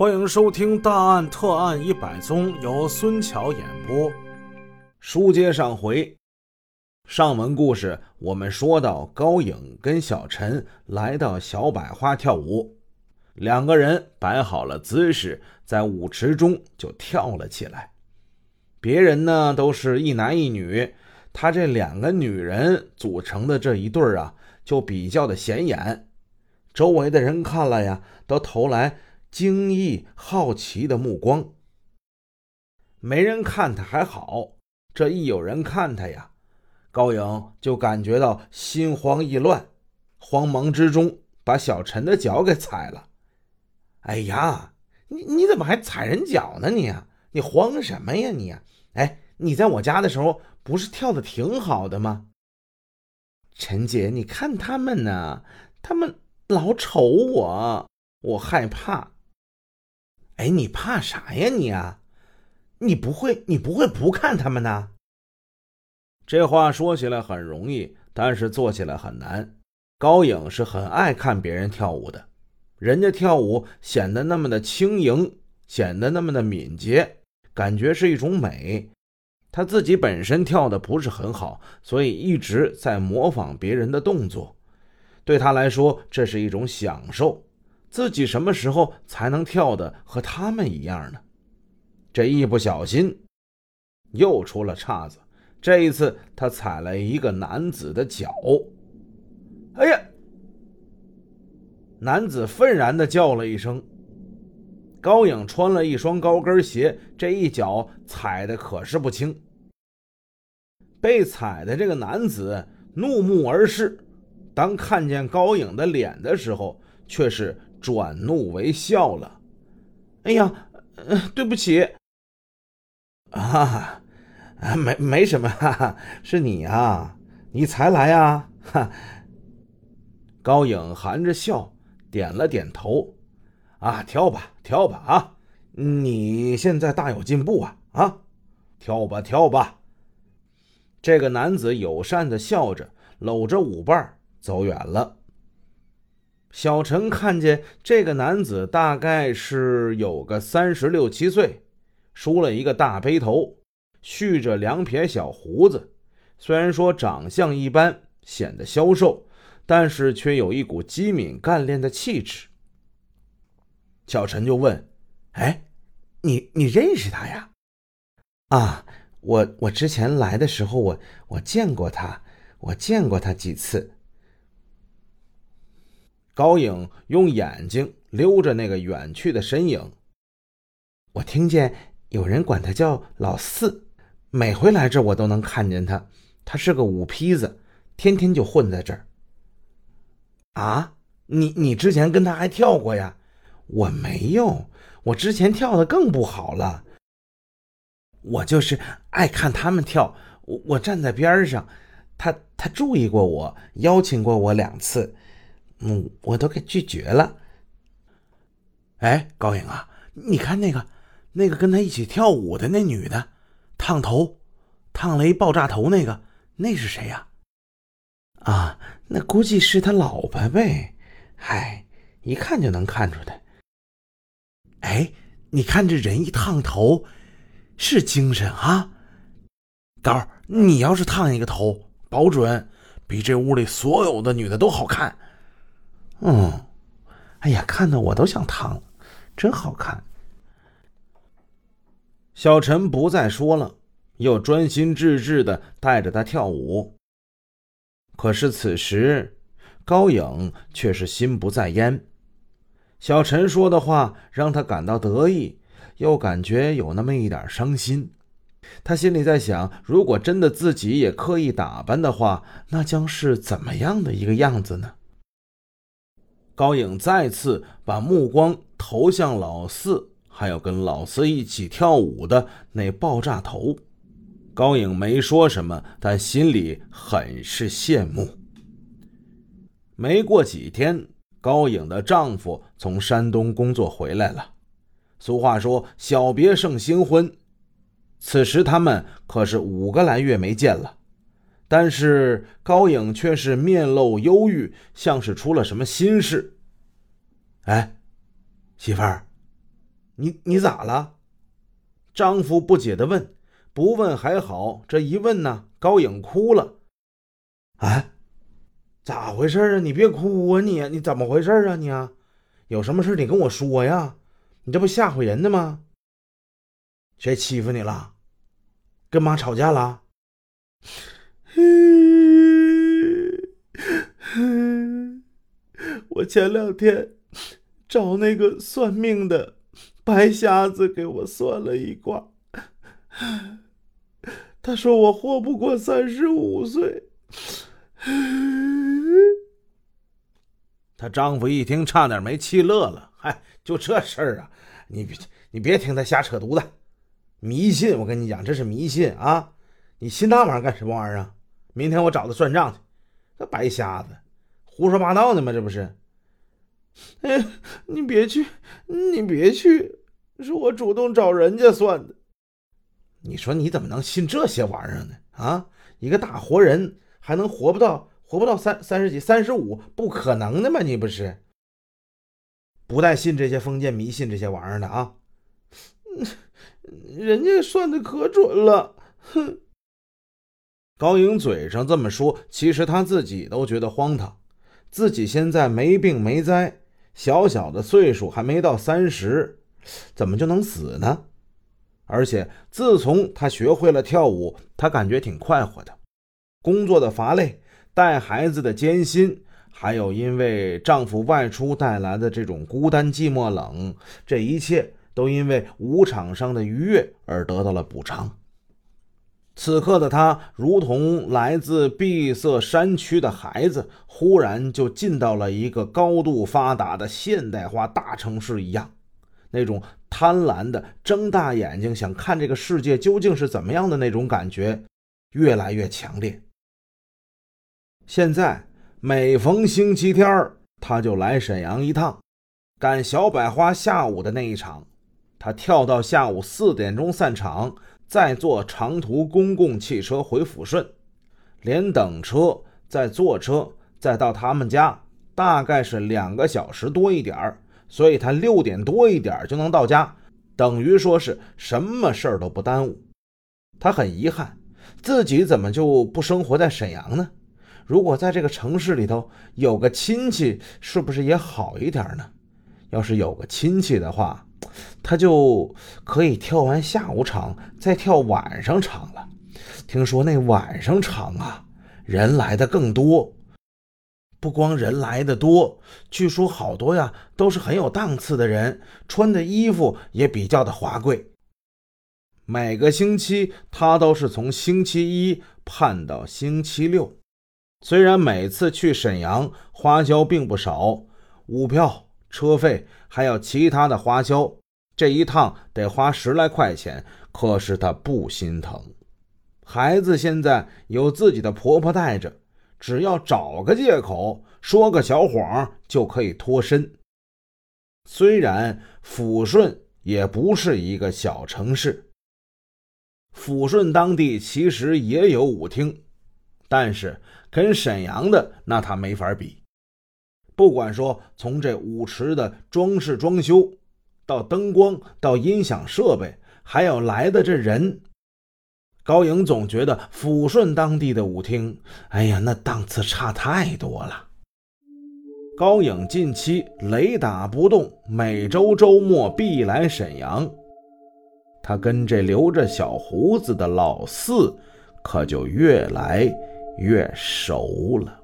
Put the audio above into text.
欢迎收听《大案特案一百宗》，由孙桥演播。书接上回，上文故事我们说到，高颖跟小陈来到小百花跳舞，两个人摆好了姿势，在舞池中就跳了起来。别人呢都是一男一女，他这两个女人组成的这一对啊，就比较的显眼。周围的人看了呀，都投来。惊异、好奇的目光。没人看他还好，这一有人看他呀，高颖就感觉到心慌意乱，慌忙之中把小陈的脚给踩了。哎呀，你你怎么还踩人脚呢？你呀你慌什么呀你呀？哎，你在我家的时候不是跳的挺好的吗？陈姐，你看他们呢，他们老瞅我，我害怕。哎，你怕啥呀你啊？你不会，你不会不看他们呢？这话说起来很容易，但是做起来很难。高颖是很爱看别人跳舞的，人家跳舞显得那么的轻盈，显得那么的敏捷，感觉是一种美。他自己本身跳的不是很好，所以一直在模仿别人的动作，对他来说这是一种享受。自己什么时候才能跳的和他们一样呢？这一不小心，又出了岔子。这一次，他踩了一个男子的脚。哎呀！男子愤然的叫了一声。高颖穿了一双高跟鞋，这一脚踩的可是不轻。被踩的这个男子怒目而视，当看见高颖的脸的时候，却是。转怒为笑了，哎呀，对不起，啊，没没什么，哈哈，是你啊，你才来啊，哈。高颖含着笑点了点头，啊，跳吧，跳吧，啊，你现在大有进步啊，啊，跳吧，跳吧。这个男子友善的笑着，搂着舞伴走远了。小陈看见这个男子大概是有个三十六七岁，梳了一个大背头，蓄着两撇小胡子。虽然说长相一般，显得消瘦，但是却有一股机敏干练的气质。小陈就问：“哎，你你认识他呀？”“啊，我我之前来的时候，我我见过他，我见过他几次。”高颖用眼睛溜着那个远去的身影。我听见有人管他叫老四，每回来这我都能看见他。他是个武坯子，天天就混在这儿。啊，你你之前跟他还跳过呀？我没有，我之前跳的更不好了。我就是爱看他们跳，我我站在边上，他他注意过我，邀请过我两次。嗯，我都给拒绝了。哎，高颖啊，你看那个，那个跟他一起跳舞的那女的，烫头，烫了一爆炸头那个，那是谁呀？啊，那估计是他老婆呗。嗨，一看就能看出来。哎，你看这人一烫头，是精神啊。高，你要是烫一个头，保准比这屋里所有的女的都好看。嗯，哎呀，看得我都想躺了，真好看。小陈不再说了，又专心致志的带着他跳舞。可是此时，高颖却是心不在焉。小陈说的话让他感到得意，又感觉有那么一点伤心。他心里在想：如果真的自己也刻意打扮的话，那将是怎么样的一个样子呢？高颖再次把目光投向老四，还有跟老四一起跳舞的那爆炸头。高颖没说什么，但心里很是羡慕。没过几天，高颖的丈夫从山东工作回来了。俗话说“小别胜新婚”，此时他们可是五个来月没见了。但是高颖却是面露忧郁，像是出了什么心事。哎，媳妇儿，你你咋了？丈夫不解的问。不问还好，这一问呢，高颖哭了。啊，咋回事啊？你别哭啊！你你怎么回事啊？你啊，有什么事你跟我说呀？你这不吓唬人呢吗？谁欺负你了？跟妈吵架了？我前两天找那个算命的白瞎子给我算了一卦，他说我活不过三十五岁。她丈夫一听，差点没气乐了。嗨，就这事儿啊？你别你别听他瞎扯犊子，迷信！我跟你讲，这是迷信啊！你信那玩意儿干什么玩意儿啊？明天我找他算账去。这白瞎子，胡说八道呢吗？这不是？哎，你别去，你别去，是我主动找人家算的。你说你怎么能信这些玩意儿呢？啊，一个大活人还能活不到活不到三三十几、三十五？不可能的嘛！你不是？不带信这些封建迷信这些玩意儿的啊！人家算的可准了，哼。高颖嘴上这么说，其实他自己都觉得荒唐。自己现在没病没灾，小小的岁数还没到三十，怎么就能死呢？而且自从他学会了跳舞，他感觉挺快活的。工作的乏累，带孩子的艰辛，还有因为丈夫外出带来的这种孤单寂寞冷，这一切都因为舞场上的愉悦而得到了补偿。此刻的他，如同来自闭塞山区的孩子，忽然就进到了一个高度发达的现代化大城市一样，那种贪婪的睁大眼睛想看这个世界究竟是怎么样的那种感觉，越来越强烈。现在每逢星期天他就来沈阳一趟，赶小百花下午的那一场，他跳到下午四点钟散场。再坐长途公共汽车回抚顺，连等车、再坐车、再到他们家，大概是两个小时多一点儿。所以他六点多一点儿就能到家，等于说是什么事儿都不耽误。他很遗憾，自己怎么就不生活在沈阳呢？如果在这个城市里头有个亲戚，是不是也好一点呢？要是有个亲戚的话。他就可以跳完下午场，再跳晚上场了。听说那晚上场啊，人来的更多。不光人来的多，据说好多呀都是很有档次的人，穿的衣服也比较的华贵。每个星期他都是从星期一盼到星期六。虽然每次去沈阳花销并不少，五票。车费还有其他的花销，这一趟得花十来块钱，可是她不心疼。孩子现在有自己的婆婆带着，只要找个借口说个小谎就可以脱身。虽然抚顺也不是一个小城市，抚顺当地其实也有舞厅，但是跟沈阳的那他没法比。不管说从这舞池的装饰装修，到灯光，到音响设备，还有来的这人，高颖总觉得抚顺当地的舞厅，哎呀，那档次差太多了。高颖近期雷打不动，每周周末必来沈阳，他跟这留着小胡子的老四，可就越来越熟了。